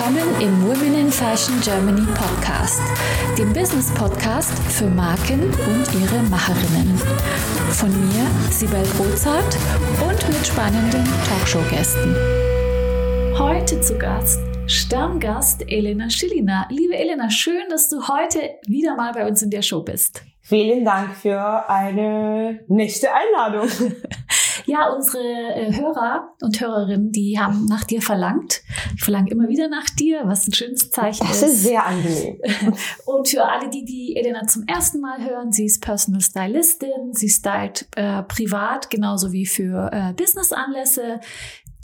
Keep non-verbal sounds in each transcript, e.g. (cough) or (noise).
willkommen im Women in Fashion Germany Podcast, dem Business Podcast für Marken und ihre Macherinnen. Von mir, Sibel Rozart und mit spannenden Talkshow-Gästen. Heute zu Gast Stammgast Elena Schillina. Liebe Elena, schön, dass du heute wieder mal bei uns in der Show bist. Vielen Dank für eine nächste Einladung. (laughs) Ja, unsere äh, Hörer und Hörerinnen, die haben nach dir verlangt. Ich verlange immer wieder nach dir, was ein schönes Zeichen das ist. Das ist sehr angenehm. (laughs) Und für alle, die die Elena zum ersten Mal hören, sie ist Personal Stylistin, sie stylt äh, privat genauso wie für äh, Business-Anlässe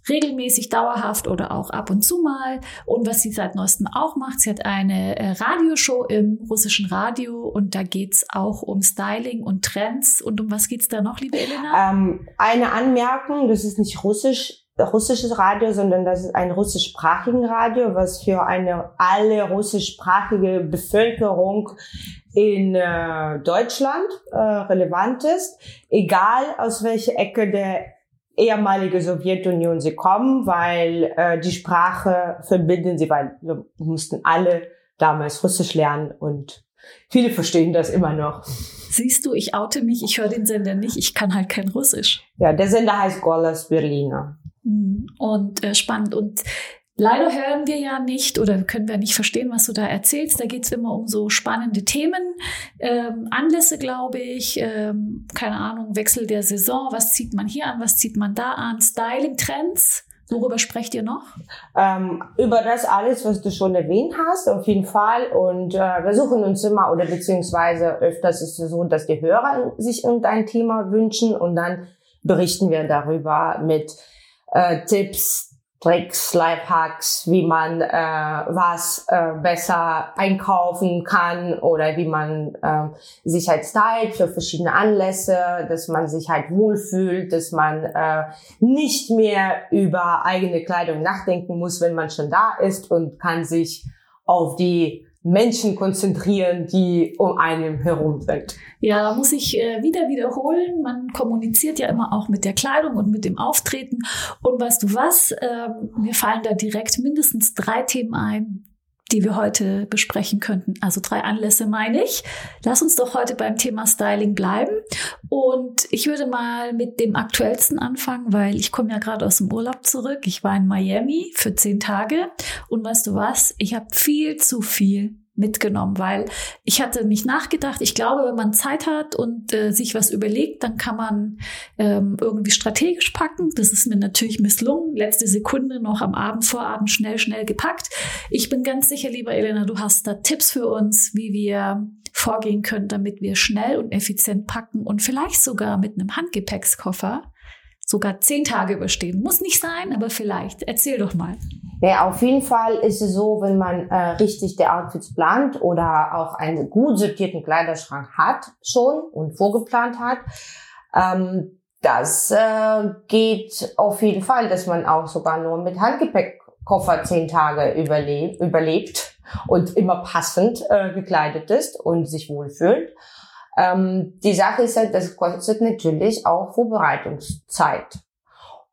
regelmäßig, dauerhaft oder auch ab und zu mal. Und was sie seit neuestem auch macht, sie hat eine äh, Radioshow im russischen Radio und da geht's auch um Styling und Trends. Und um was geht's da noch, liebe Elena? Ähm, eine Anmerkung, das ist nicht russisch, russisches Radio, sondern das ist ein russischsprachigen Radio, was für eine alle russischsprachige Bevölkerung in äh, Deutschland äh, relevant ist, egal aus welcher Ecke der ehemalige Sowjetunion sie kommen, weil äh, die Sprache verbinden sie, weil wir mussten alle damals Russisch lernen und viele verstehen das immer noch. Siehst du, ich oute mich, ich höre den Sender nicht, ich kann halt kein Russisch. Ja, der Sender heißt Golas Berliner. Hm, und äh, spannend. Und Leider hören wir ja nicht oder können wir nicht verstehen, was du da erzählst. Da geht's immer um so spannende Themen, ähm, Anlässe, glaube ich, ähm, keine Ahnung, Wechsel der Saison, was zieht man hier an, was zieht man da an, Styling-Trends. Worüber sprecht ihr noch? Ähm, über das alles, was du schon erwähnt hast, auf jeden Fall. Und äh, wir suchen uns immer oder beziehungsweise öfters ist es so, dass die Hörer sich irgendein Thema wünschen und dann berichten wir darüber mit äh, Tipps, Tricks, Lifehacks, wie man äh, was äh, besser einkaufen kann oder wie man äh, sich halt stylt für verschiedene Anlässe, dass man sich halt wohlfühlt, dass man äh, nicht mehr über eigene Kleidung nachdenken muss, wenn man schon da ist und kann sich auf die Menschen konzentrieren, die um einen herum sind. Ja, da muss ich äh, wieder wiederholen. Man kommuniziert ja immer auch mit der Kleidung und mit dem Auftreten. Und weißt du was? Ähm, mir fallen da direkt mindestens drei Themen ein, die wir heute besprechen könnten. Also drei Anlässe meine ich. Lass uns doch heute beim Thema Styling bleiben. Und ich würde mal mit dem aktuellsten anfangen, weil ich komme ja gerade aus dem Urlaub zurück. Ich war in Miami für zehn Tage. Und weißt du was? Ich habe viel zu viel mitgenommen, weil ich hatte nicht nachgedacht. Ich glaube, wenn man Zeit hat und äh, sich was überlegt, dann kann man ähm, irgendwie strategisch packen. Das ist mir natürlich misslungen. Letzte Sekunde noch am Abend, Vorabend schnell, schnell gepackt. Ich bin ganz sicher, lieber Elena, du hast da Tipps für uns, wie wir vorgehen können, damit wir schnell und effizient packen und vielleicht sogar mit einem Handgepäckskoffer sogar zehn Tage überstehen. Muss nicht sein, aber vielleicht. Erzähl doch mal. Ja, auf jeden Fall ist es so, wenn man äh, richtig der Outfits plant oder auch einen gut sortierten Kleiderschrank hat schon und vorgeplant hat, ähm, das äh, geht auf jeden Fall, dass man auch sogar nur mit Handgepäckkoffer zehn Tage überlebt, überlebt und immer passend äh, gekleidet ist und sich wohlfühlt. Ähm, die Sache ist halt, das kostet natürlich auch Vorbereitungszeit.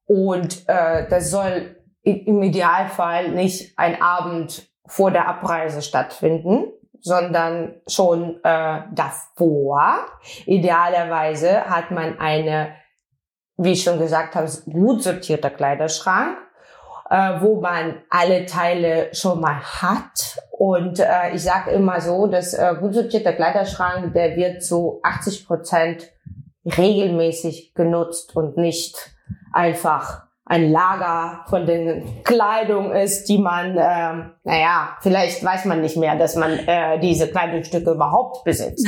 Und äh, das soll im Idealfall nicht ein Abend vor der Abreise stattfinden, sondern schon äh, davor. Idealerweise hat man eine, wie ich schon gesagt habe, gut sortierter Kleiderschrank, äh, wo man alle Teile schon mal hat. Und äh, ich sage immer so, dass äh, gut sortierter Kleiderschrank, der wird zu 80 Prozent regelmäßig genutzt und nicht einfach ein Lager von den Kleidung ist, die man, äh, naja, vielleicht weiß man nicht mehr, dass man äh, diese Kleidungsstücke überhaupt besitzt.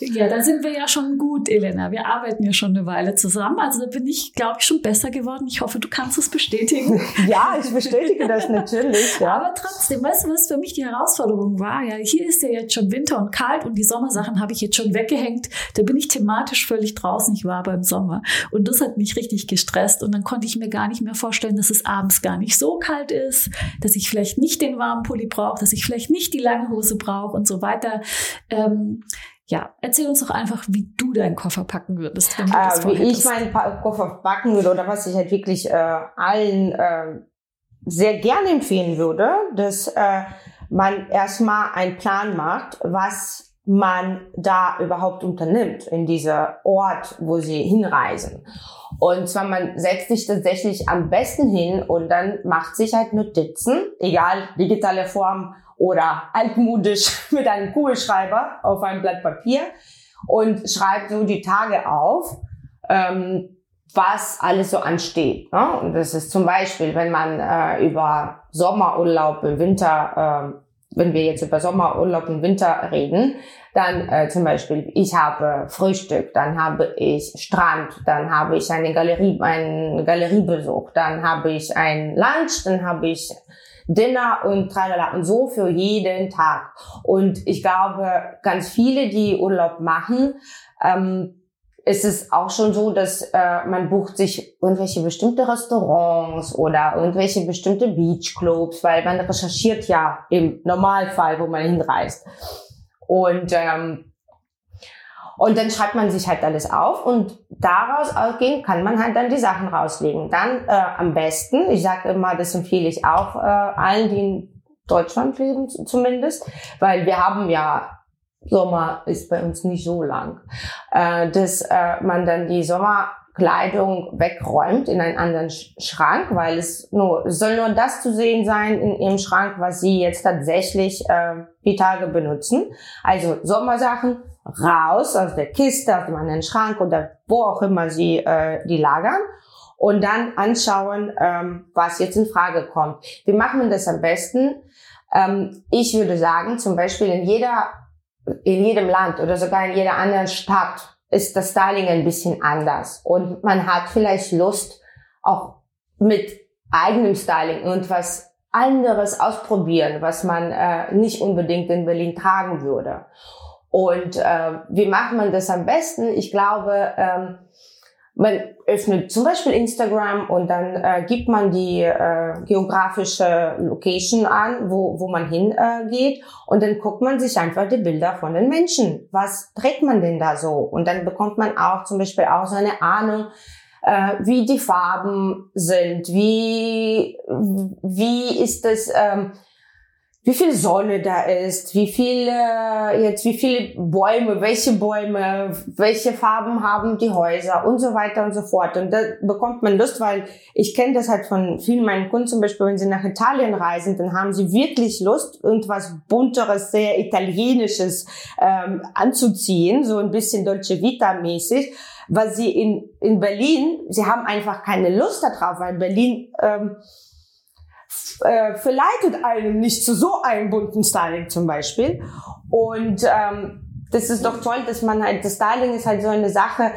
Ja, da sind wir ja schon gut, Elena. Wir arbeiten ja schon eine Weile zusammen. Also da bin ich, glaube ich, schon besser geworden. Ich hoffe, du kannst es bestätigen. (laughs) ja, ich bestätige das natürlich. Ja. Aber trotzdem, weißt du, was für mich die Herausforderung war? Ja, hier ist ja jetzt schon Winter und kalt und die Sommersachen habe ich jetzt schon weggehängt. Da bin ich thematisch völlig draußen. Ich war aber im Sommer. Und das hat mich richtig gestresst. Und dann konnte ich mir gar nicht mehr vorstellen, dass es abends gar nicht so kalt ist, dass ich vielleicht nicht den warmen Pulli brauche, dass ich vielleicht nicht die lange Hose brauche und so weiter. Ähm, ja, erzähl uns doch einfach, wie du deinen Koffer packen würdest. Äh, wie ich meinen pa Koffer packen würde oder was ich halt wirklich äh, allen äh, sehr gerne empfehlen würde, dass äh, man erstmal einen Plan macht, was man da überhaupt unternimmt in dieser Ort, wo sie hinreisen. Und zwar man setzt sich tatsächlich am besten hin und dann macht sich halt Notizen, egal digitale Form oder altmodisch (laughs) mit einem Kugelschreiber auf einem Blatt Papier und schreibt so die Tage auf, ähm, was alles so ansteht. Ne? Und das ist zum Beispiel, wenn man äh, über Sommerurlaub im Winter, äh, wenn wir jetzt über Sommerurlaub im Winter reden, dann äh, zum Beispiel, ich habe Frühstück, dann habe ich Strand, dann habe ich eine Galerie, einen Galeriebesuch, dann habe ich ein Lunch, dann habe ich Dinner und tralala und so für jeden Tag. Und ich glaube, ganz viele, die Urlaub machen, ähm, ist es auch schon so, dass äh, man bucht sich irgendwelche bestimmte Restaurants oder irgendwelche bestimmte Beachclubs, weil man recherchiert ja im Normalfall, wo man hinreist. Und ähm, und dann schreibt man sich halt alles auf und daraus ausgehend kann man halt dann die Sachen rauslegen. Dann äh, am besten, ich sage immer, das empfehle ich auch äh, allen, die in Deutschland leben zumindest, weil wir haben ja Sommer ist bei uns nicht so lang, äh, dass äh, man dann die Sommerkleidung wegräumt in einen anderen Schrank, weil es nur es soll nur das zu sehen sein in ihrem Schrank, was sie jetzt tatsächlich äh, die Tage benutzen. Also Sommersachen raus aus der Kiste, aus dem anderen Schrank oder wo auch immer sie äh, die lagern und dann anschauen, ähm, was jetzt in Frage kommt. Wie machen wir das am besten? Ähm, ich würde sagen, zum Beispiel in jeder in jedem Land oder sogar in jeder anderen Stadt ist das Styling ein bisschen anders. Und man hat vielleicht Lust, auch mit eigenem Styling irgendwas anderes ausprobieren, was man äh, nicht unbedingt in Berlin tragen würde. Und äh, wie macht man das am besten? Ich glaube, ähm, man öffnet zum Beispiel Instagram und dann äh, gibt man die äh, geografische Location an, wo, wo man hingeht äh, und dann guckt man sich einfach die Bilder von den Menschen. Was trägt man denn da so? Und dann bekommt man auch zum Beispiel auch so eine Ahnung, äh, wie die Farben sind, wie, wie ist das... Ähm, wie viel Sonne da ist, wie viele, jetzt wie viele Bäume, welche Bäume, welche Farben haben die Häuser und so weiter und so fort. Und da bekommt man Lust, weil ich kenne das halt von vielen meinen Kunden zum Beispiel, wenn sie nach Italien reisen, dann haben sie wirklich Lust, irgendwas bunteres, sehr italienisches ähm, anzuziehen, so ein bisschen Dolce Vita mäßig was sie in, in Berlin, sie haben einfach keine Lust darauf, weil Berlin ähm, äh, verleitet einen nicht zu so einem bunten Styling zum Beispiel. Und ähm, das ist doch toll, dass man halt, das Styling ist halt so eine Sache,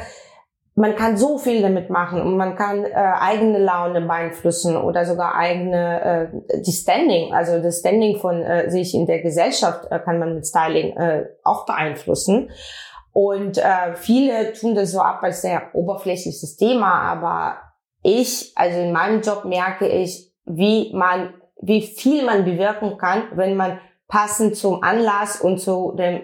man kann so viel damit machen und man kann äh, eigene Laune beeinflussen oder sogar eigene äh, die Standing, also das Standing von äh, sich in der Gesellschaft äh, kann man mit Styling äh, auch beeinflussen. Und äh, viele tun das so ab als sehr oberflächliches Thema, aber ich, also in meinem Job merke ich, wie man, wie viel man bewirken kann, wenn man passend zum Anlass und zu dem,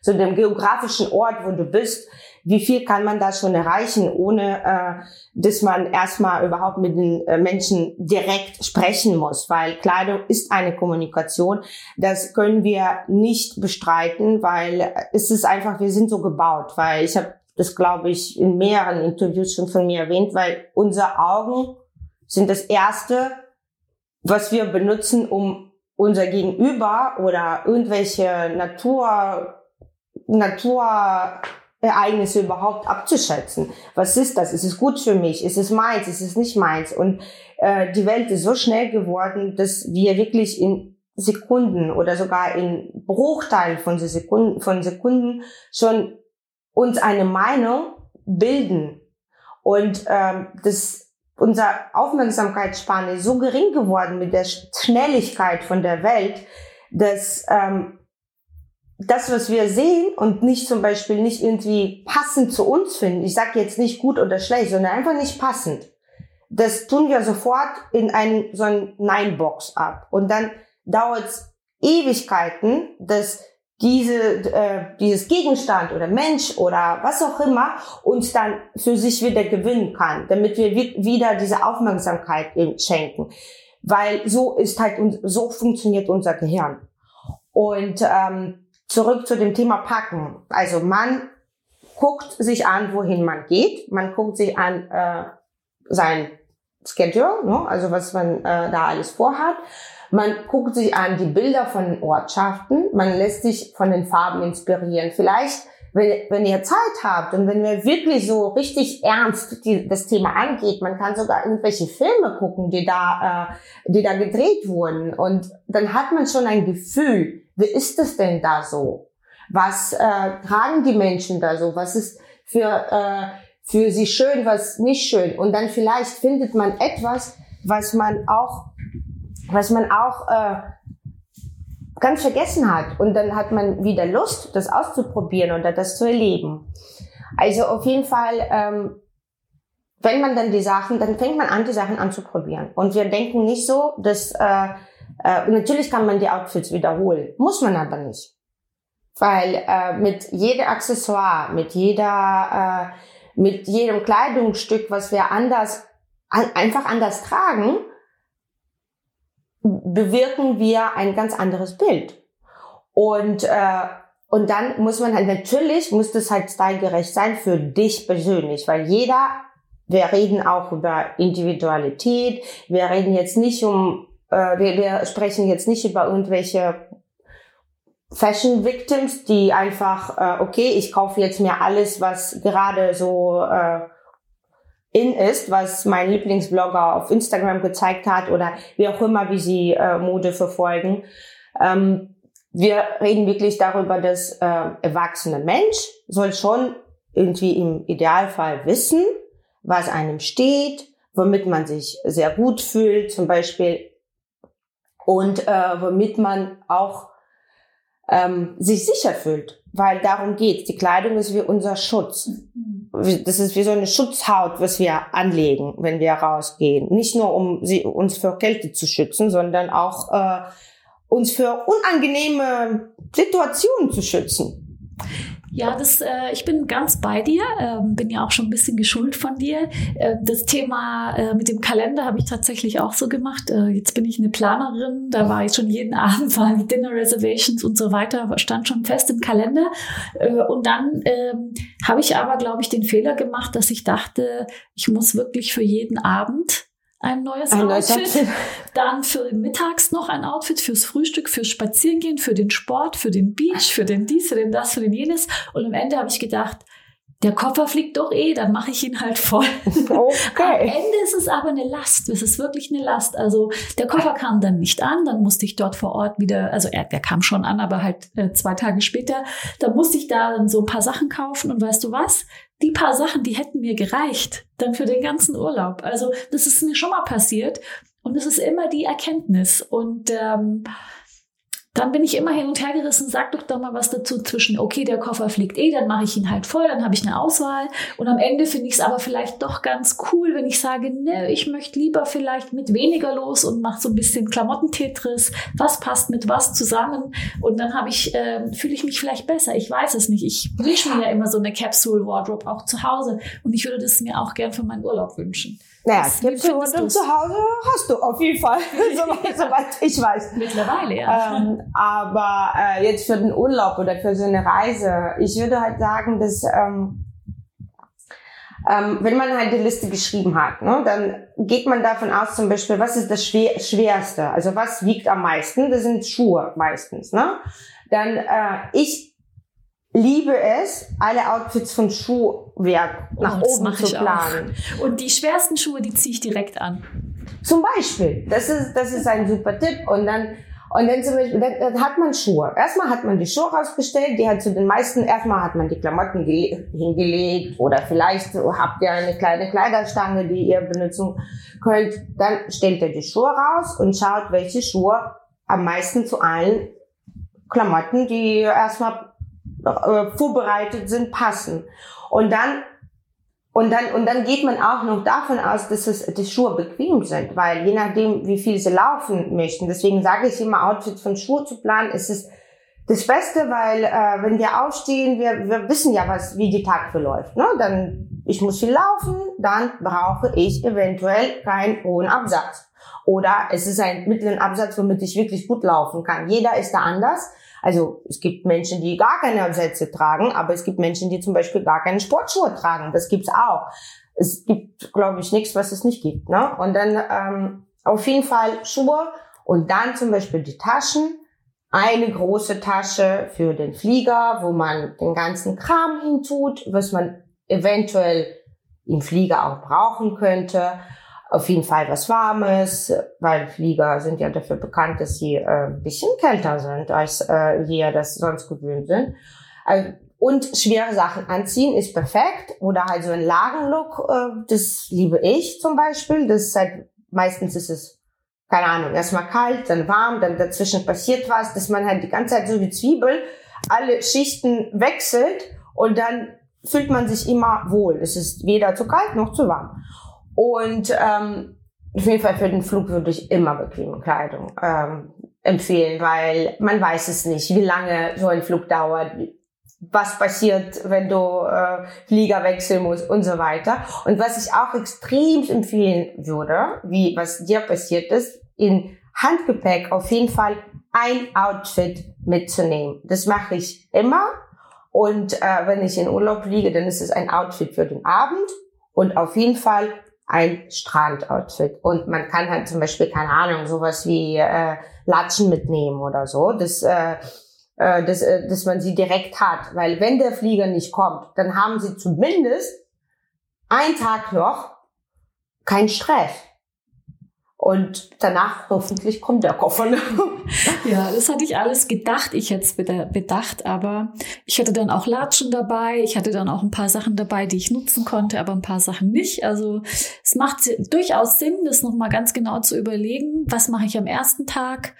zu dem geografischen Ort, wo du bist, wie viel kann man da schon erreichen, ohne äh, dass man erstmal überhaupt mit den äh, Menschen direkt sprechen muss, weil Kleidung ist eine Kommunikation. Das können wir nicht bestreiten, weil es ist einfach, wir sind so gebaut, weil ich habe das, glaube ich, in mehreren Interviews schon von mir erwähnt, weil unsere Augen sind das Erste, was wir benutzen, um unser Gegenüber oder irgendwelche Natur, Naturereignisse überhaupt abzuschätzen. Was ist das? Ist es gut für mich? Ist es meins? Ist es nicht meins? Und äh, die Welt ist so schnell geworden, dass wir wirklich in Sekunden oder sogar in Bruchteilen von Sekunden, von Sekunden schon uns eine Meinung bilden. Und ähm, das unser Aufmerksamkeitsspanne ist so gering geworden mit der Schnelligkeit von der Welt, dass ähm, das, was wir sehen und nicht zum Beispiel nicht irgendwie passend zu uns finden, ich sage jetzt nicht gut oder schlecht, sondern einfach nicht passend, das tun wir sofort in einen, so ein Nein-Box ab. Und dann dauert es Ewigkeiten, dass diese, äh, dieses Gegenstand oder Mensch oder was auch immer uns dann für sich wieder gewinnen kann, damit wir wieder diese Aufmerksamkeit schenken. weil so ist halt, so funktioniert unser Gehirn. Und ähm, zurück zu dem Thema Packen. Also man guckt sich an, wohin man geht. Man guckt sich an äh, sein Schedule, ne? also was man äh, da alles vorhat. Man guckt sich an die Bilder von den Ortschaften. Man lässt sich von den Farben inspirieren. Vielleicht, wenn, wenn ihr Zeit habt und wenn ihr wirklich so richtig ernst die, das Thema angeht, man kann sogar irgendwelche Filme gucken, die da, äh, die da gedreht wurden. Und dann hat man schon ein Gefühl, wie ist es denn da so? Was äh, tragen die Menschen da so? Was ist für, äh, für sie schön, was nicht schön? Und dann vielleicht findet man etwas, was man auch, was man auch äh, ganz vergessen hat. Und dann hat man wieder Lust, das auszuprobieren oder das zu erleben. Also auf jeden Fall, ähm, wenn man dann die Sachen, dann fängt man an, die Sachen anzuprobieren. Und wir denken nicht so, dass äh, äh, natürlich kann man die Outfits wiederholen, muss man aber nicht. Weil äh, mit jedem Accessoire, mit jeder, äh, mit jedem Kleidungsstück, was wir anders, einfach anders tragen, bewirken wir ein ganz anderes Bild. Und, äh, und dann muss man halt, natürlich muss das halt stylegerecht sein für dich persönlich, weil jeder, wir reden auch über Individualität, wir reden jetzt nicht um, äh, wir, wir sprechen jetzt nicht über irgendwelche Fashion Victims, die einfach, äh, okay, ich kaufe jetzt mir alles, was gerade so äh, in ist, was mein Lieblingsblogger auf Instagram gezeigt hat oder wie auch immer, wie sie äh, Mode verfolgen. Ähm, wir reden wirklich darüber, dass äh, erwachsene Mensch soll schon irgendwie im Idealfall wissen, was einem steht, womit man sich sehr gut fühlt, zum Beispiel, und äh, womit man auch ähm, sich sicher fühlt, weil darum geht. Die Kleidung ist wie unser Schutz. Das ist wie so eine Schutzhaut, was wir anlegen, wenn wir rausgehen. Nicht nur, um sie, uns vor Kälte zu schützen, sondern auch äh, uns für unangenehme Situationen zu schützen. Ja, das, äh, ich bin ganz bei dir, äh, bin ja auch schon ein bisschen geschult von dir. Äh, das Thema äh, mit dem Kalender habe ich tatsächlich auch so gemacht. Äh, jetzt bin ich eine Planerin, da war ich schon jeden (laughs) Abend, waren Dinner Reservations und so weiter, stand schon fest im Kalender. Äh, und dann ähm, habe ich aber, glaube ich, den Fehler gemacht, dass ich dachte, ich muss wirklich für jeden Abend ein neues ein Outfit. (laughs) Dann für mittags noch ein Outfit fürs Frühstück, fürs Spazierengehen, für den Sport, für den Beach, für den dies, für den das, für den jenes. Und am Ende habe ich gedacht, der Koffer fliegt doch eh, dann mache ich ihn halt voll. (laughs) Okay. Am Ende ist es aber eine Last. Es ist wirklich eine Last. Also der Koffer kam dann nicht an, dann musste ich dort vor Ort wieder, also er, der kam schon an, aber halt äh, zwei Tage später, da musste ich da dann so ein paar Sachen kaufen und weißt du was? Die paar Sachen, die hätten mir gereicht, dann für den ganzen Urlaub. Also das ist mir schon mal passiert und es ist immer die Erkenntnis und ähm, dann bin ich immer hin und her gerissen, sag doch doch mal was dazu zwischen, okay, der Koffer fliegt eh, dann mache ich ihn halt voll, dann habe ich eine Auswahl. Und am Ende finde ich es aber vielleicht doch ganz cool, wenn ich sage, ne, ich möchte lieber vielleicht mit weniger los und mache so ein bisschen Klamottentetris, was passt mit was zusammen. Und dann habe ich, äh, fühle ich mich vielleicht besser. Ich weiß es nicht. Ich wünsche mir ja immer so eine Capsule Wardrobe auch zu Hause. Und ich würde das mir auch gern für meinen Urlaub wünschen. Naja, Gipfelrundung zu Hause hast du auf jeden Fall, (laughs) (laughs) soweit, soweit ich weiß. Mittlerweile, ja. Ähm, aber äh, jetzt für den Urlaub oder für so eine Reise, ich würde halt sagen, dass ähm, ähm, wenn man halt die Liste geschrieben hat, ne, dann geht man davon aus zum Beispiel, was ist das Schwer Schwerste? Also was wiegt am meisten? Das sind Schuhe meistens. Ne? Dann äh, ich liebe es, alle Outfits von Schuhwerk nach oh, oben zu planen. Auch. Und die schwersten Schuhe, die ziehe ich direkt an. Zum Beispiel. Das ist, das ist ein super Tipp. Und dann, und dann zum Beispiel, dann, dann hat man Schuhe. Erstmal hat man die Schuhe rausgestellt, die hat zu den meisten, erstmal hat man die Klamotten hingelegt oder vielleicht habt ihr eine kleine Kleiderstange, die ihr benutzen könnt. Dann stellt ihr die Schuhe raus und schaut, welche Schuhe am meisten zu allen Klamotten, die erstmal äh, vorbereitet sind, passen. Und dann und dann, und dann geht man auch noch davon aus, dass es, die Schuhe bequem sind, weil je nachdem, wie viel sie laufen möchten, deswegen sage ich immer, Outfit von Schuhe zu planen, ist es das Beste, weil äh, wenn wir aufstehen, wir, wir wissen ja, was, wie die Tag verläuft. Ne? Dann, ich muss viel laufen, dann brauche ich eventuell keinen hohen Absatz. oder es ist ein mittleren Absatz, womit ich wirklich gut laufen kann. Jeder ist da anders. Also es gibt Menschen, die gar keine Absätze tragen, aber es gibt Menschen, die zum Beispiel gar keine Sportschuhe tragen. Das gibt's auch. Es gibt, glaube ich, nichts, was es nicht gibt. Ne? Und dann ähm, auf jeden Fall Schuhe und dann zum Beispiel die Taschen. Eine große Tasche für den Flieger, wo man den ganzen Kram hintut, was man eventuell im Flieger auch brauchen könnte. Auf jeden Fall was Warmes, weil Flieger sind ja dafür bekannt, dass sie äh, ein bisschen kälter sind, als äh, wir das sonst gewöhnt sind. Also, und schwere Sachen anziehen ist perfekt. Oder halt so ein Lagenlook, äh, das liebe ich zum Beispiel. Das ist halt, meistens ist es, keine Ahnung, erstmal kalt, dann warm, dann dazwischen passiert was, dass man halt die ganze Zeit so wie Zwiebel alle Schichten wechselt und dann fühlt man sich immer wohl. Es ist weder zu kalt noch zu warm. Und ähm, auf jeden Fall für den Flug würde ich immer bequeme Kleidung ähm, empfehlen, weil man weiß es nicht, wie lange so ein Flug dauert, was passiert, wenn du äh, Flieger wechseln musst und so weiter. Und was ich auch extrem empfehlen würde, wie was dir passiert ist, in Handgepäck auf jeden Fall ein Outfit mitzunehmen. Das mache ich immer und äh, wenn ich in Urlaub fliege, dann ist es ein Outfit für den Abend und auf jeden Fall ein Strandoutfit. Und man kann halt zum Beispiel, keine Ahnung, sowas wie äh, Latschen mitnehmen oder so, dass, äh, äh, dass, äh, dass man sie direkt hat. Weil wenn der Flieger nicht kommt, dann haben sie zumindest einen Tag noch keinen Stress. Und danach hoffentlich kommt der Koffer. (laughs) ja, das hatte ich alles gedacht. Ich hätte es bedacht, aber ich hatte dann auch Latschen dabei. Ich hatte dann auch ein paar Sachen dabei, die ich nutzen konnte, aber ein paar Sachen nicht. Also es macht durchaus Sinn, das nochmal ganz genau zu überlegen. Was mache ich am ersten Tag?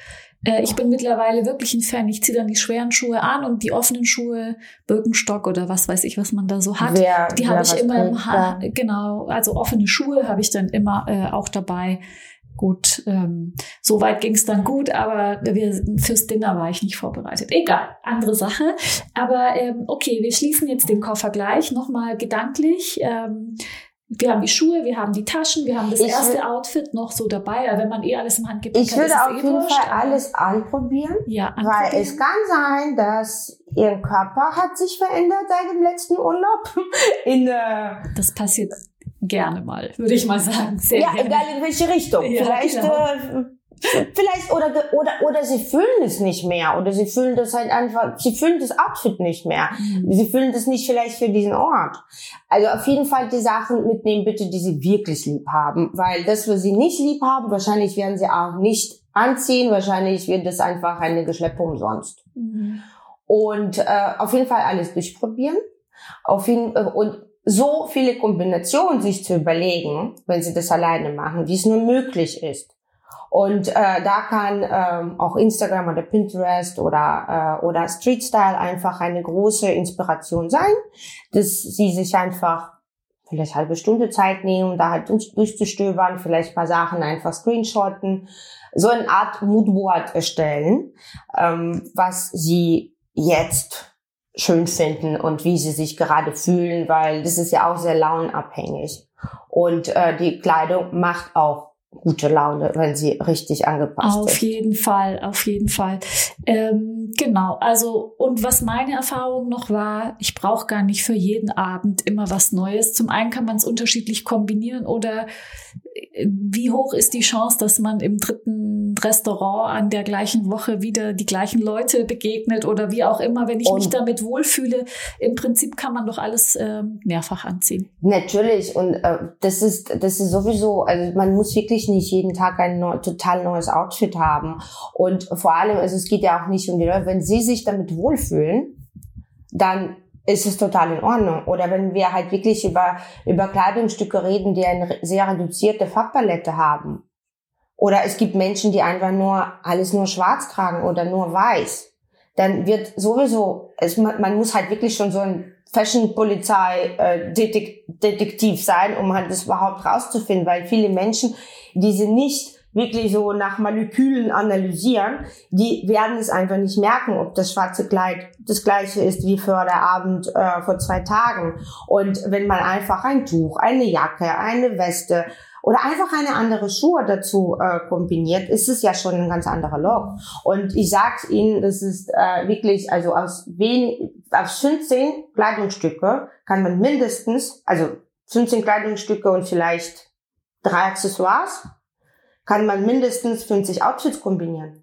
Äh, ich bin mittlerweile wirklich ein Fan. Ich ziehe dann die schweren Schuhe an und die offenen Schuhe, Birkenstock oder was weiß ich, was man da so hat. Wer, die habe ich immer im ha Genau, also offene Schuhe habe ich dann immer äh, auch dabei Gut, ähm, so weit ging es dann gut, aber wir, fürs Dinner war ich nicht vorbereitet. Egal, andere Sache. Aber ähm, okay, wir schließen jetzt den Koffer gleich nochmal gedanklich. Ähm, wir haben die Schuhe, wir haben die Taschen, wir haben das ich erste Outfit noch so dabei. Aber wenn man eh alles im Handgepäck ich hat, würde auf eh jeden wurscht, Fall alles anprobieren, ja, anprobieren. weil es kann sein, dass ihr Körper hat sich verändert seit dem letzten Urlaub. (laughs) In, äh, das passiert gerne mal, würde ich mal sagen. Sehr ja, gerne. egal in welche Richtung. Ja, vielleicht, genau. äh, vielleicht oder oder oder sie fühlen es nicht mehr oder sie fühlen das halt einfach, sie fühlen das Outfit nicht mehr. Mhm. Sie fühlen das nicht vielleicht für diesen Ort. Also auf jeden Fall die Sachen mitnehmen bitte, die sie wirklich lieb haben, weil das, was sie nicht lieb haben, wahrscheinlich werden sie auch nicht anziehen. Wahrscheinlich wird das einfach eine Geschleppe umsonst. Mhm. Und äh, auf jeden Fall alles durchprobieren. Auf jeden, äh, und so viele Kombinationen sich zu überlegen, wenn sie das alleine machen, wie es nur möglich ist. Und äh, da kann ähm, auch Instagram oder Pinterest oder, äh, oder Street Style einfach eine große Inspiration sein, dass sie sich einfach vielleicht halbe Stunde Zeit nehmen, da halt durchzustöbern, vielleicht paar Sachen einfach screenshotten, so eine Art Moodboard erstellen, ähm, was sie jetzt schön finden und wie sie sich gerade fühlen, weil das ist ja auch sehr launabhängig. Und äh, die Kleidung macht auch gute Laune, wenn sie richtig angepasst auf ist. Auf jeden Fall, auf jeden Fall. Ähm, genau, also und was meine Erfahrung noch war, ich brauche gar nicht für jeden Abend immer was Neues. Zum einen kann man es unterschiedlich kombinieren oder wie hoch ist die Chance, dass man im dritten Restaurant an der gleichen Woche wieder die gleichen Leute begegnet oder wie auch immer, wenn ich und mich damit wohlfühle. Im Prinzip kann man doch alles äh, mehrfach anziehen. Natürlich und äh, das ist das ist sowieso, also man muss wirklich nicht jeden Tag ein neu, total neues Outfit haben. Und vor allem, also es geht ja auch nicht um die Leute, wenn sie sich damit wohlfühlen, dann ist es total in Ordnung. Oder wenn wir halt wirklich über, über Kleidungsstücke reden, die eine sehr reduzierte Farbpalette haben. Oder es gibt Menschen, die einfach nur alles nur schwarz tragen oder nur weiß. Dann wird sowieso, es, man muss halt wirklich schon so ein Fashion-Polizei äh, sein, um halt das überhaupt rauszufinden, weil viele Menschen diese nicht wirklich so nach Molekülen analysieren, die werden es einfach nicht merken, ob das schwarze Kleid das gleiche ist wie für der Abend äh, vor zwei Tagen. Und wenn man einfach ein Tuch, eine Jacke, eine Weste oder einfach eine andere Schuhe dazu äh, kombiniert, ist es ja schon ein ganz anderer Look. Und ich sag's Ihnen, das ist äh, wirklich, also aus wenig, aus 15 Kleidungsstücke kann man mindestens, also 15 Kleidungsstücke und vielleicht drei Accessoires, kann man mindestens 50 Outfits kombinieren.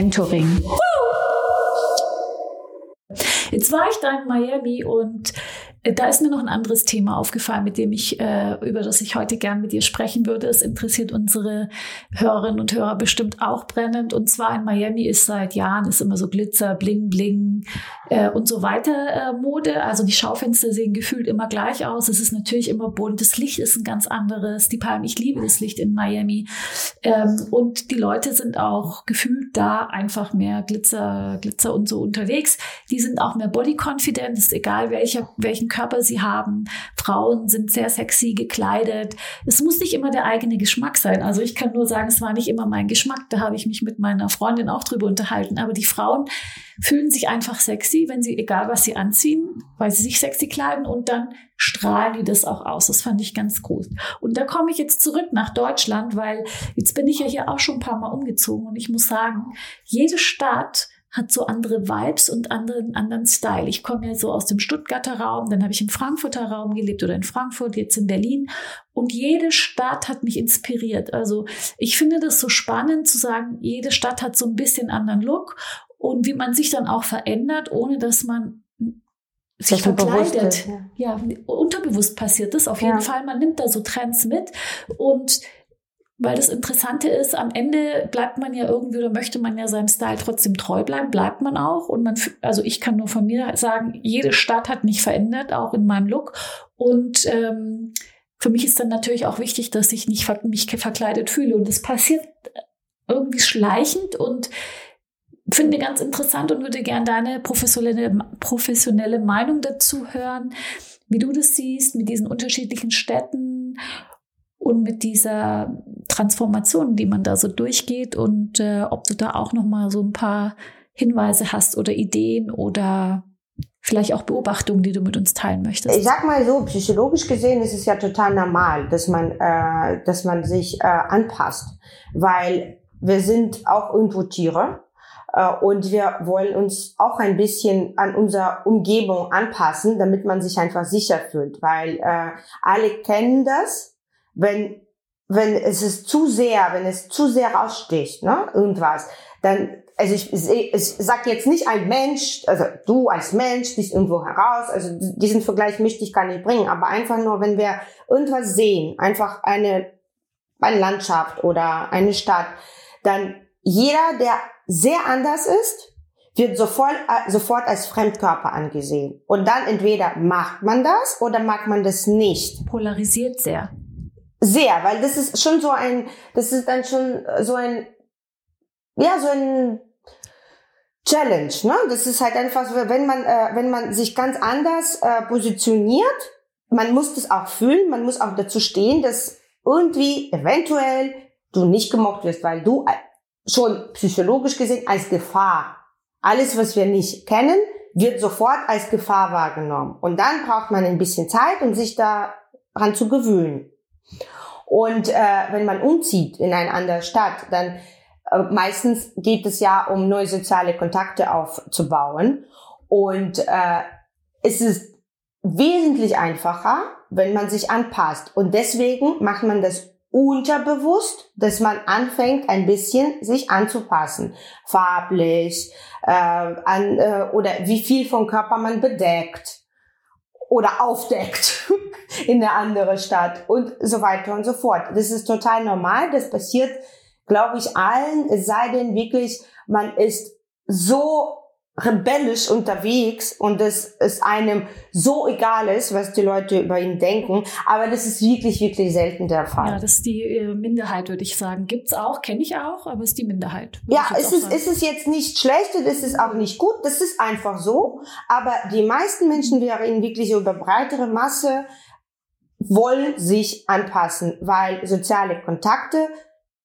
mentoring. Jetzt war ich da in Miami und da ist mir noch ein anderes Thema aufgefallen, mit dem ich, äh, über das ich heute gern mit dir sprechen würde. Es interessiert unsere Hörerinnen und Hörer bestimmt auch brennend. Und zwar in Miami ist seit Jahren ist immer so Glitzer, Bling, Bling äh, und so weiter äh, Mode. Also die Schaufenster sehen gefühlt immer gleich aus. Es ist natürlich immer bunt. Das Licht ist ein ganz anderes. Die Palmen, ich liebe das Licht in Miami. Ähm, und die Leute sind auch gefühlt da einfach mehr Glitzer, Glitzer und so unterwegs. Die sind auch mehr Body Confident. Ist egal welcher, welchen Körper sie haben. Frauen sind sehr sexy gekleidet. Es muss nicht immer der eigene Geschmack sein. Also ich kann nur sagen, es war nicht immer mein Geschmack. Da habe ich mich mit meiner Freundin auch drüber unterhalten. Aber die Frauen fühlen sich einfach sexy, wenn sie, egal was sie anziehen, weil sie sich sexy kleiden und dann strahlen die das auch aus. Das fand ich ganz groß. Und da komme ich jetzt zurück nach Deutschland, weil jetzt bin ich ja hier auch schon ein paar Mal umgezogen und ich muss sagen, jede Stadt hat so andere Vibes und anderen, anderen Style. Ich komme ja so aus dem Stuttgarter Raum, dann habe ich im Frankfurter Raum gelebt oder in Frankfurt, jetzt in Berlin. Und jede Stadt hat mich inspiriert. Also ich finde das so spannend zu sagen, jede Stadt hat so ein bisschen anderen Look und wie man sich dann auch verändert, ohne dass man sich das verkleidet. ja. ja. unterbewusst passiert das auf jeden ja. Fall. Man nimmt da so Trends mit und weil das Interessante ist, am Ende bleibt man ja irgendwie oder möchte man ja seinem Style trotzdem treu bleiben, bleibt man auch. Und man, also ich kann nur von mir sagen, jede Stadt hat mich verändert, auch in meinem Look. Und ähm, für mich ist dann natürlich auch wichtig, dass ich nicht mich verkleidet fühle. Und das passiert irgendwie schleichend und finde ganz interessant und würde gerne deine professionelle, professionelle Meinung dazu hören, wie du das siehst mit diesen unterschiedlichen Städten und mit dieser Transformation, die man da so durchgeht und äh, ob du da auch noch mal so ein paar Hinweise hast oder Ideen oder vielleicht auch Beobachtungen, die du mit uns teilen möchtest. Ich sag mal so, psychologisch gesehen ist es ja total normal, dass man, äh, dass man sich äh, anpasst, weil wir sind auch irgendwo Tiere äh, und wir wollen uns auch ein bisschen an unsere Umgebung anpassen, damit man sich einfach sicher fühlt, weil äh, alle kennen das, wenn wenn es ist zu sehr, wenn es zu sehr raussticht, ne, irgendwas, dann, also ich, ich, ich sag jetzt nicht ein Mensch, also du als Mensch stehst irgendwo heraus, also diesen Vergleich möchte ich gar nicht bringen, aber einfach nur, wenn wir irgendwas sehen, einfach eine, eine Landschaft oder eine Stadt, dann jeder, der sehr anders ist, wird sofort, äh, sofort als Fremdkörper angesehen. Und dann entweder macht man das oder mag man das nicht. Polarisiert sehr. Sehr, weil das ist schon so ein, das ist dann schon so ein, ja, so ein Challenge, ne? Das ist halt einfach so, wenn man, äh, wenn man sich ganz anders äh, positioniert, man muss das auch fühlen, man muss auch dazu stehen, dass irgendwie eventuell du nicht gemocht wirst, weil du äh, schon psychologisch gesehen als Gefahr, alles was wir nicht kennen, wird sofort als Gefahr wahrgenommen. Und dann braucht man ein bisschen Zeit, um sich daran zu gewöhnen. Und äh, wenn man umzieht in eine andere Stadt, dann äh, meistens geht es ja um neue soziale Kontakte aufzubauen. Und äh, es ist wesentlich einfacher, wenn man sich anpasst. Und deswegen macht man das unterbewusst, dass man anfängt, ein bisschen sich anzupassen. Farblich, äh, an, äh, oder wie viel vom Körper man bedeckt oder aufdeckt (laughs) in eine andere Stadt und so weiter und so fort. Das ist total normal. Das passiert, glaube ich, allen, es sei denn wirklich, man ist so rebellisch unterwegs und es ist einem so egal ist, was die Leute über ihn denken. Aber das ist wirklich, wirklich selten der Fall. Ja, das ist die äh, Minderheit, würde ich sagen. Gibt's auch, kenne ich auch, aber ist die Minderheit. Ja, es ist, ist es jetzt nicht schlecht und es ist auch nicht gut. Das ist einfach so. Aber die meisten Menschen, wir reden wirklich über breitere Masse, wollen sich anpassen, weil soziale Kontakte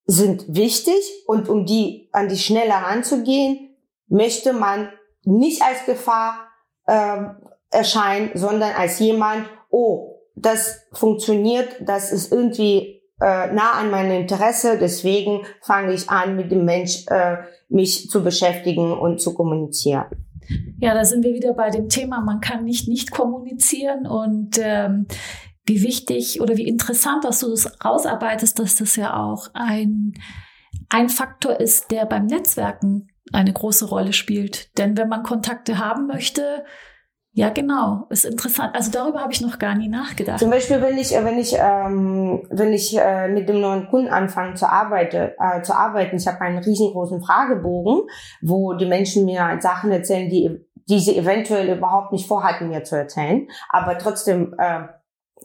sind wichtig und um die an die Schnelle ranzugehen, möchte man nicht als Gefahr äh, erscheinen, sondern als jemand, oh, das funktioniert, das ist irgendwie äh, nah an meinem Interesse, deswegen fange ich an, mit dem Mensch äh, mich zu beschäftigen und zu kommunizieren. Ja, da sind wir wieder bei dem Thema, man kann nicht nicht kommunizieren und ähm, wie wichtig oder wie interessant, dass du das rausarbeitest, dass das ja auch ein, ein Faktor ist, der beim Netzwerken eine große Rolle spielt. Denn wenn man Kontakte haben möchte, ja, genau, ist interessant. Also darüber habe ich noch gar nie nachgedacht. Zum Beispiel, wenn ich, wenn ich, ähm, wenn ich äh, mit dem neuen Kunden anfange zu arbeiten, äh, zu arbeiten, ich habe einen riesengroßen Fragebogen, wo die Menschen mir Sachen erzählen, die, die sie eventuell überhaupt nicht vorhatten, mir zu erzählen, aber trotzdem äh,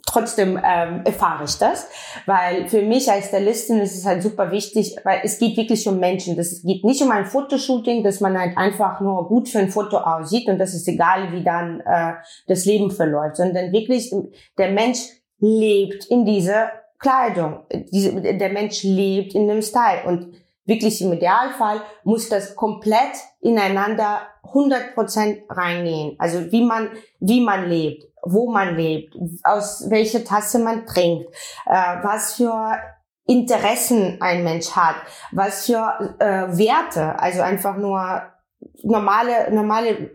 trotzdem ähm, erfahre ich das, weil für mich als Stylistin ist es halt super wichtig, weil es geht wirklich um Menschen. Das geht nicht um ein Fotoshooting, dass man halt einfach nur gut für ein Foto aussieht und das ist egal, wie dann äh, das Leben verläuft, sondern wirklich der Mensch lebt in dieser Kleidung, Diese, der Mensch lebt in dem Style. Und wirklich im Idealfall muss das komplett ineinander 100% reingehen. Also wie man, wie man lebt wo man lebt, aus welcher Tasse man trinkt, äh, was für Interessen ein Mensch hat, was für äh, Werte, also einfach nur normale, normale,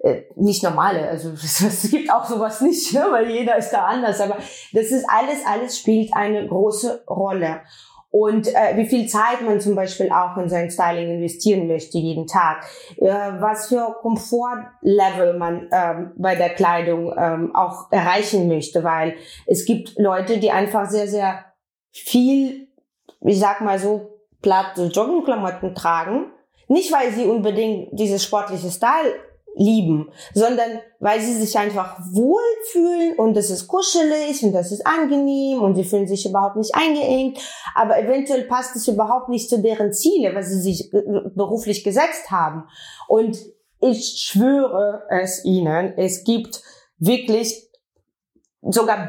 äh, nicht normale, also (laughs) es gibt auch sowas nicht, ne, weil jeder ist da anders, aber das ist alles, alles spielt eine große Rolle und äh, wie viel Zeit man zum Beispiel auch in sein Styling investieren möchte jeden Tag, äh, was für Komfortlevel man ähm, bei der Kleidung ähm, auch erreichen möchte, weil es gibt Leute, die einfach sehr, sehr viel, ich sag mal so, platte Joggingklamotten tragen, nicht weil sie unbedingt dieses sportliche Style lieben, sondern weil sie sich einfach wohlfühlen und es ist kuschelig und das ist angenehm und sie fühlen sich überhaupt nicht eingeengt, aber eventuell passt es überhaupt nicht zu deren Ziele, was sie sich beruflich gesetzt haben. Und ich schwöre es Ihnen, es gibt wirklich sogar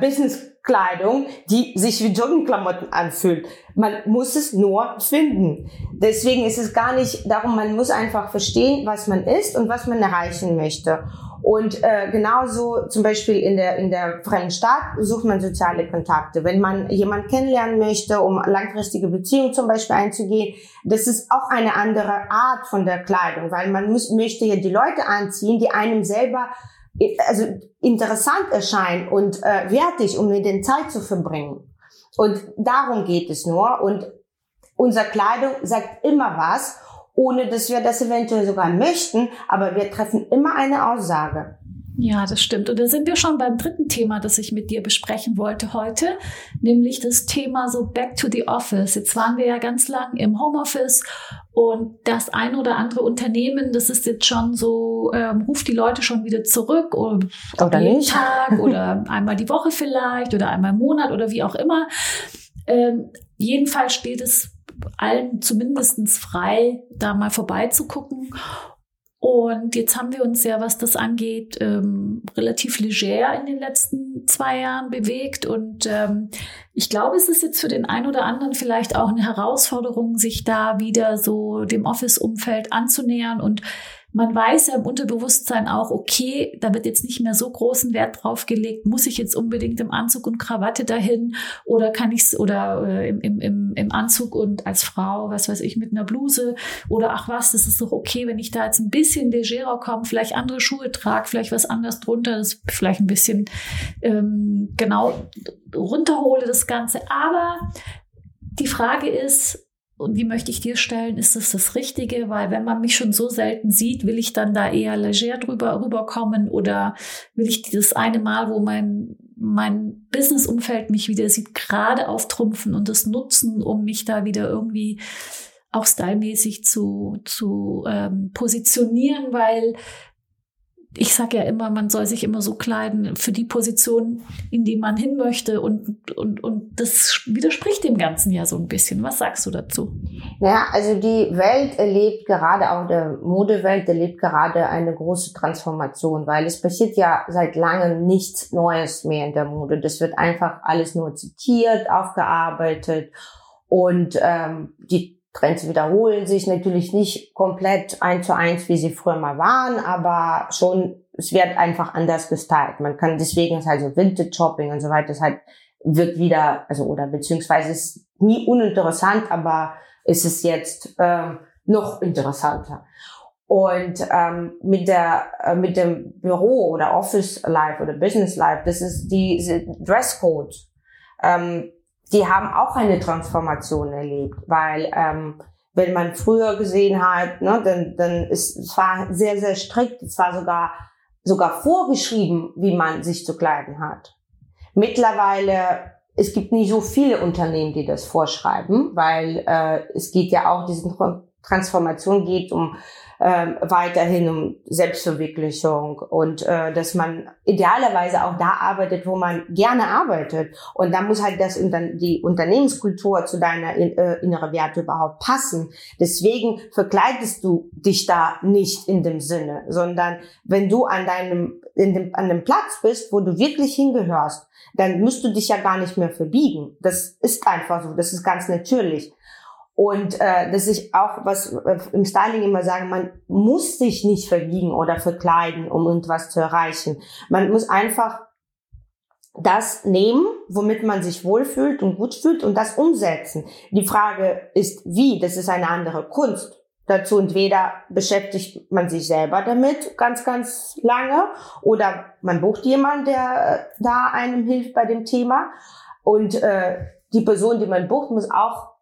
Businesskleidung, die sich wie Joggingklamotten anfühlt. Man muss es nur finden. Deswegen ist es gar nicht darum, man muss einfach verstehen, was man ist und was man erreichen möchte. Und äh, genauso zum Beispiel in der, in der freien Stadt sucht man soziale Kontakte. Wenn man jemanden kennenlernen möchte, um langfristige Beziehungen zum Beispiel einzugehen, das ist auch eine andere Art von der Kleidung, weil man muss, möchte ja die Leute anziehen, die einem selber also interessant erscheinen und äh, wertig, um mit den Zeit zu verbringen. Und darum geht es nur. Und unsere Kleidung sagt immer was, ohne dass wir das eventuell sogar möchten, aber wir treffen immer eine Aussage. Ja, das stimmt. Und da sind wir schon beim dritten Thema, das ich mit dir besprechen wollte heute, nämlich das Thema so Back to the Office. Jetzt waren wir ja ganz lang im Homeoffice und das ein oder andere Unternehmen, das ist jetzt schon so, ähm, ruft die Leute schon wieder zurück oder, oder jeden nicht. Tag (laughs) oder einmal die Woche vielleicht oder einmal im Monat oder wie auch immer. Ähm, jedenfalls steht es allen zumindestens frei, da mal vorbeizugucken. Und jetzt haben wir uns ja, was das angeht, ähm, relativ leger in den letzten zwei Jahren bewegt. Und ähm, ich glaube, es ist jetzt für den einen oder anderen vielleicht auch eine Herausforderung, sich da wieder so dem Office-Umfeld anzunähern und man weiß ja im Unterbewusstsein auch, okay, da wird jetzt nicht mehr so großen Wert drauf gelegt, muss ich jetzt unbedingt im Anzug und Krawatte dahin oder kann ich es oder äh, im, im, im Anzug und als Frau, was weiß ich, mit einer Bluse oder ach was, das ist doch okay, wenn ich da jetzt ein bisschen legerer komme, vielleicht andere Schuhe trage, vielleicht was anderes drunter, das vielleicht ein bisschen ähm, genau runterhole das Ganze. Aber die Frage ist, und die möchte ich dir stellen, ist das das Richtige? Weil wenn man mich schon so selten sieht, will ich dann da eher leger drüber rüberkommen oder will ich dieses eine Mal, wo mein, mein Businessumfeld mich wieder sieht, gerade auftrumpfen und das nutzen, um mich da wieder irgendwie auch stylmäßig zu, zu ähm, positionieren, weil ich sage ja immer, man soll sich immer so kleiden für die Position, in die man hin möchte. Und, und, und das widerspricht dem Ganzen ja so ein bisschen. Was sagst du dazu? Ja, also die Welt erlebt gerade, auch der Modewelt erlebt gerade eine große Transformation, weil es passiert ja seit langem nichts Neues mehr in der Mode. Das wird einfach alles nur zitiert, aufgearbeitet. Und ähm, die Trends wiederholen sich natürlich nicht komplett eins zu eins, wie sie früher mal waren, aber schon, es wird einfach anders gestylt. Man kann, deswegen ist halt so Vintage Shopping und so weiter, das halt wird wieder, also, oder beziehungsweise ist nie uninteressant, aber ist es jetzt ähm, noch interessanter. Und ähm, mit der äh, mit dem Büro oder Office Life oder Business Life, das ist die Dresscode. Ähm, die haben auch eine Transformation erlebt, weil ähm, wenn man früher gesehen hat, ne, dann, dann ist es war sehr sehr strikt, es war sogar sogar vorgeschrieben, wie man sich zu kleiden hat. Mittlerweile es gibt nicht so viele Unternehmen, die das vorschreiben, weil äh, es geht ja auch diese Transformation geht um äh, weiterhin um Selbstverwirklichung und äh, dass man idealerweise auch da arbeitet, wo man gerne arbeitet. Und da muss halt das die Unternehmenskultur zu deiner äh, inneren Werte überhaupt passen. Deswegen verkleidest du dich da nicht in dem Sinne, sondern wenn du an deinem in dem, an dem Platz bist, wo du wirklich hingehörst, dann musst du dich ja gar nicht mehr verbiegen. Das ist einfach so, das ist ganz natürlich. Und äh, das ist auch was äh, im Styling immer sagen, man muss sich nicht verbiegen oder verkleiden, um irgendwas zu erreichen. Man muss einfach das nehmen, womit man sich wohlfühlt und gut fühlt und das umsetzen. Die Frage ist, wie? Das ist eine andere Kunst. Dazu entweder beschäftigt man sich selber damit ganz, ganz lange oder man bucht jemanden, der äh, da einem hilft bei dem Thema. Und äh, die Person, die man bucht, muss auch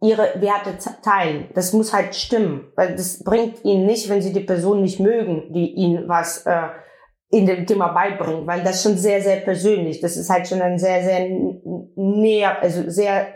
ihre Werte teilen. Das muss halt stimmen, weil das bringt ihnen nicht, wenn sie die Person nicht mögen, die ihnen was äh, in dem Thema beibringt, weil das schon sehr, sehr persönlich. Das ist halt schon eine sehr, sehr näher, also sehr,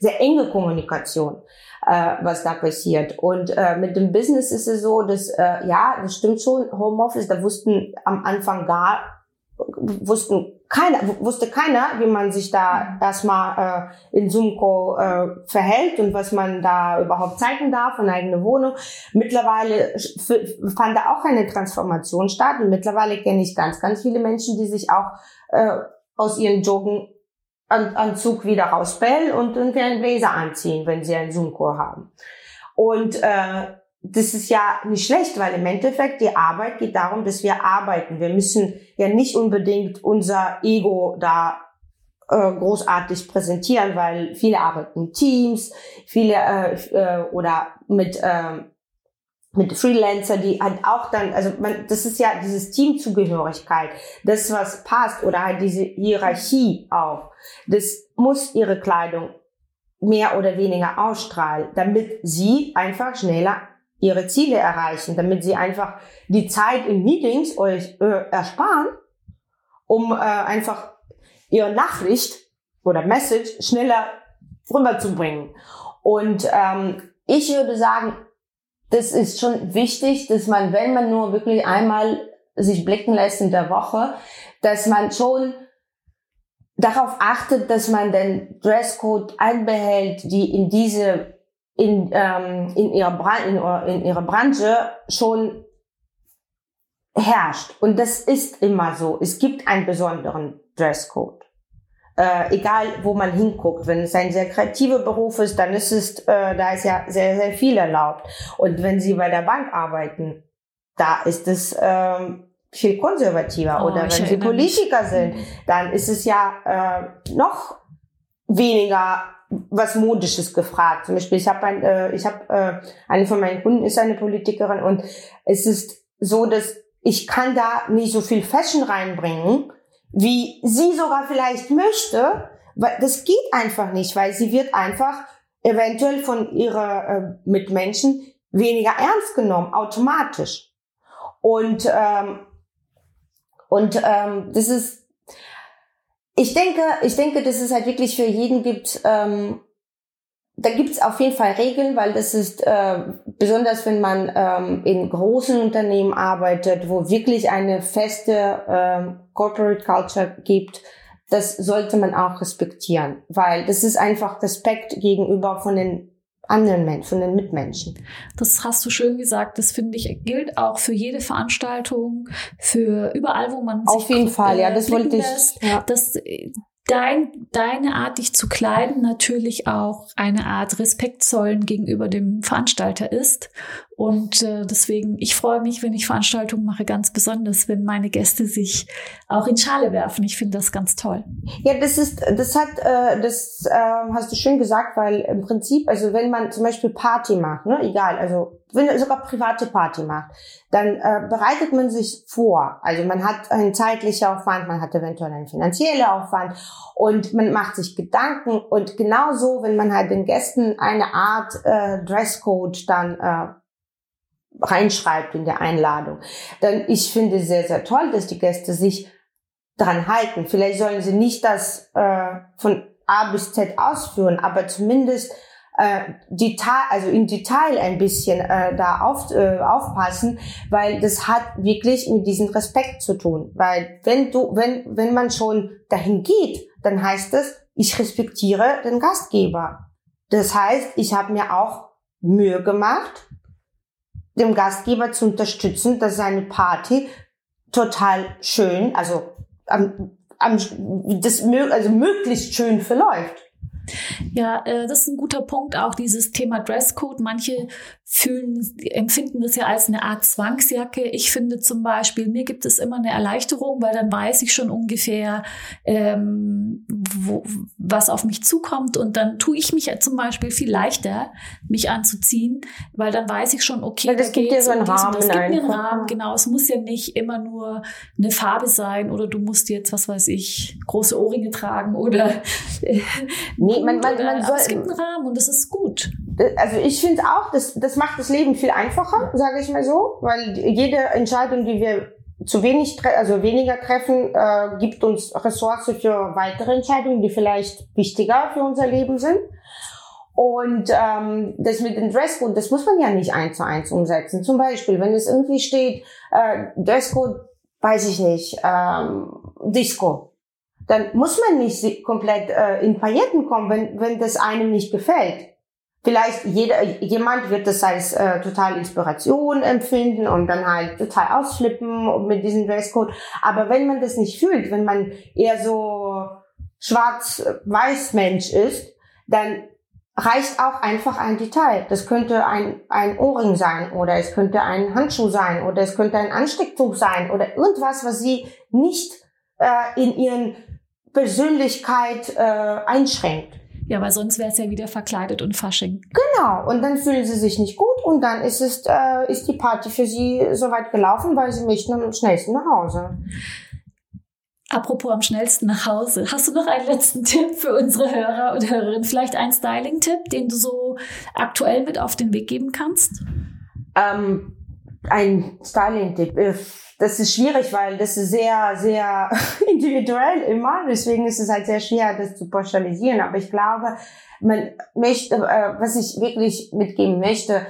sehr enge Kommunikation, äh, was da passiert. Und äh, mit dem Business ist es so, dass äh, ja, das stimmt schon. Homeoffice, da wussten am Anfang gar wussten keiner, wusste keiner, wie man sich da erstmal äh, in Zoom-Call äh, verhält und was man da überhaupt zeigen darf in eigene Wohnung. Mittlerweile fand da auch eine Transformation statt und mittlerweile kenne ich ganz, ganz viele Menschen, die sich auch äh, aus ihren Joggenanzug wieder rausbellen und irgendwie einen Blazer anziehen, wenn sie einen Zoom-Call haben. Und äh, das ist ja nicht schlecht, weil im Endeffekt die Arbeit geht darum, dass wir arbeiten. Wir müssen ja nicht unbedingt unser Ego da äh, großartig präsentieren, weil viele arbeiten Teams, viele äh, äh, oder mit äh, mit Freelancer, die halt auch dann, also man, das ist ja dieses Teamzugehörigkeit, das was passt oder halt diese Hierarchie auch. Das muss ihre Kleidung mehr oder weniger ausstrahlen, damit sie einfach schneller ihre Ziele erreichen, damit sie einfach die Zeit in Meetings euch äh, ersparen, um äh, einfach ihre Nachricht oder Message schneller rüberzubringen. Und ähm, ich würde sagen, das ist schon wichtig, dass man, wenn man nur wirklich einmal sich blicken lässt in der Woche, dass man schon darauf achtet, dass man den Dresscode einbehält, die in diese in, ähm, in, ihrer Bran in, in ihrer Branche schon herrscht. Und das ist immer so. Es gibt einen besonderen Dresscode. Äh, egal, wo man hinguckt. Wenn es ein sehr kreativer Beruf ist, dann ist es, äh, da ist ja sehr, sehr viel erlaubt. Und wenn Sie bei der Bank arbeiten, da ist es ähm, viel konservativer. Oh, Oder wenn Sie Politiker mich. sind, dann ist es ja äh, noch weniger was Modisches gefragt. Zum Beispiel, ich habe ein, äh, ich habe äh, eine von meinen Kunden ist eine Politikerin und es ist so, dass ich kann da nicht so viel Fashion reinbringen, wie sie sogar vielleicht möchte, weil das geht einfach nicht, weil sie wird einfach eventuell von ihrer äh, Mitmenschen weniger ernst genommen, automatisch. Und ähm, und ähm, das ist ich denke, ich denke, dass es halt wirklich für jeden gibt, ähm, da gibt's auf jeden Fall Regeln, weil das ist äh, besonders, wenn man ähm, in großen Unternehmen arbeitet, wo wirklich eine feste ähm, Corporate Culture gibt, das sollte man auch respektieren, weil das ist einfach Respekt gegenüber von den anderen Menschen, von den Mitmenschen. Das hast du schön gesagt. Das finde ich gilt auch für jede Veranstaltung, für überall, wo man auf jeden Fall. Ja, das wollte ich. Ja. Das dein, deine Art, dich zu kleiden, natürlich auch eine Art Respekt zollen gegenüber dem Veranstalter ist. Und äh, deswegen, ich freue mich, wenn ich Veranstaltungen mache, ganz besonders, wenn meine Gäste sich auch in Schale werfen. Ich finde das ganz toll. Ja, das ist, das hat, äh, das äh, hast du schön gesagt, weil im Prinzip, also wenn man zum Beispiel Party macht, ne, egal, also wenn sogar private Party macht, dann äh, bereitet man sich vor. Also man hat einen zeitlichen Aufwand, man hat eventuell einen finanziellen Aufwand und man macht sich Gedanken und genauso, wenn man halt den Gästen eine Art äh, Dresscode dann äh, reinschreibt in der Einladung, dann ich finde sehr, sehr toll, dass die Gäste sich dran halten. Vielleicht sollen sie nicht das äh, von A bis Z ausführen, aber zumindest äh, Detail, also in Detail ein bisschen äh, da auf, äh, aufpassen, weil das hat wirklich mit diesem Respekt zu tun. Weil wenn du, wenn, wenn man schon dahin geht, dann heißt es, ich respektiere den Gastgeber. Das heißt, ich habe mir auch Mühe gemacht, dem Gastgeber zu unterstützen, dass seine Party total schön, also am, am, das, also möglichst schön verläuft. Ja, äh, das ist ein guter Punkt, auch dieses Thema Dresscode. Manche fühlen, empfinden das ja als eine Art Zwangsjacke. Ich finde zum Beispiel, mir gibt es immer eine Erleichterung, weil dann weiß ich schon ungefähr, ähm, wo, was auf mich zukommt und dann tue ich mich zum Beispiel viel leichter, mich anzuziehen, weil dann weiß ich schon, okay, weil das gibt dir so einen Rahmen. Das gibt mir einen Rahmen, genau. Es muss ja nicht immer nur eine Farbe sein oder du musst jetzt, was weiß ich, große Ohrringe tragen oder nee, man, man, man soll, es gibt einen Rahmen und das ist gut. Also ich finde auch, das, das macht das Leben viel einfacher, sage ich mal so, weil jede Entscheidung, die wir zu wenig, also weniger treffen, äh, gibt uns Ressource für weitere Entscheidungen, die vielleicht wichtiger für unser Leben sind. Und ähm, das mit dem Dresscode, das muss man ja nicht eins zu eins umsetzen. Zum Beispiel, wenn es irgendwie steht, äh, Dresscode, weiß ich nicht, ähm, Disco, dann muss man nicht komplett äh, in Pailletten kommen, wenn, wenn das einem nicht gefällt. Vielleicht jeder, jemand wird das als äh, total Inspiration empfinden und dann halt total ausflippen mit diesem Dresscode. Aber wenn man das nicht fühlt, wenn man eher so schwarz-weiß Mensch ist, dann reicht auch einfach ein Detail. Das könnte ein, ein Ohrring sein oder es könnte ein Handschuh sein oder es könnte ein Anstecktuch sein oder irgendwas, was sie nicht äh, in ihren Persönlichkeit äh, einschränkt. Ja, weil sonst wäre es ja wieder verkleidet und Fasching. Genau. Und dann fühlen sie sich nicht gut und dann ist es, äh, ist die Party für sie soweit gelaufen, weil sie möchten am schnellsten nach Hause. Apropos am schnellsten nach Hause. Hast du noch einen letzten Tipp für unsere Hörer und Hörerinnen? Vielleicht einen Styling-Tipp, den du so aktuell mit auf den Weg geben kannst? Ähm, ein Styling-Tipp. Äh, das ist schwierig, weil das ist sehr, sehr (laughs) individuell immer. Deswegen ist es halt sehr schwer, das zu pauschalisieren. Aber ich glaube, man möchte, äh, was ich wirklich mitgeben möchte,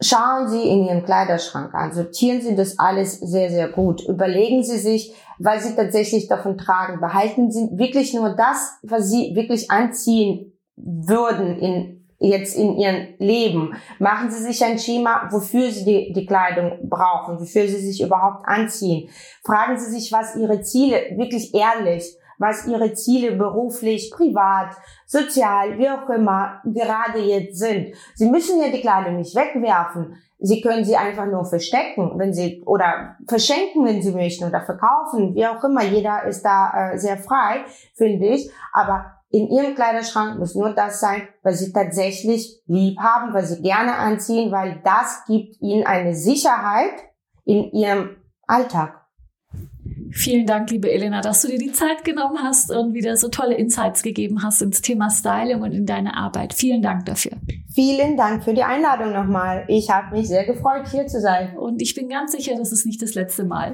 schauen Sie in Ihren Kleiderschrank an. Sortieren Sie das alles sehr, sehr gut. Überlegen Sie sich, was Sie tatsächlich davon tragen. Behalten Sie wirklich nur das, was Sie wirklich anziehen würden in jetzt in ihrem Leben? Machen Sie sich ein Schema, wofür Sie die, die Kleidung brauchen, wofür Sie sich überhaupt anziehen? Fragen Sie sich, was Ihre Ziele, wirklich ehrlich, was Ihre Ziele beruflich, privat, sozial, wie auch immer gerade jetzt sind. Sie müssen ja die Kleidung nicht wegwerfen. Sie können sie einfach nur verstecken, wenn Sie oder verschenken, wenn Sie möchten oder verkaufen, wie auch immer. Jeder ist da äh, sehr frei, finde ich. Aber in ihrem Kleiderschrank muss nur das sein, was sie tatsächlich lieb haben, was sie gerne anziehen, weil das gibt ihnen eine Sicherheit in ihrem Alltag. Vielen Dank, liebe Elena, dass du dir die Zeit genommen hast und wieder so tolle Insights gegeben hast ins Thema Styling und in deine Arbeit. Vielen Dank dafür. Vielen Dank für die Einladung nochmal. Ich habe mich sehr gefreut, hier zu sein. Und ich bin ganz sicher, das ist nicht das letzte Mal.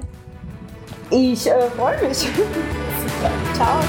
Ich äh, freue mich. (laughs) Ciao.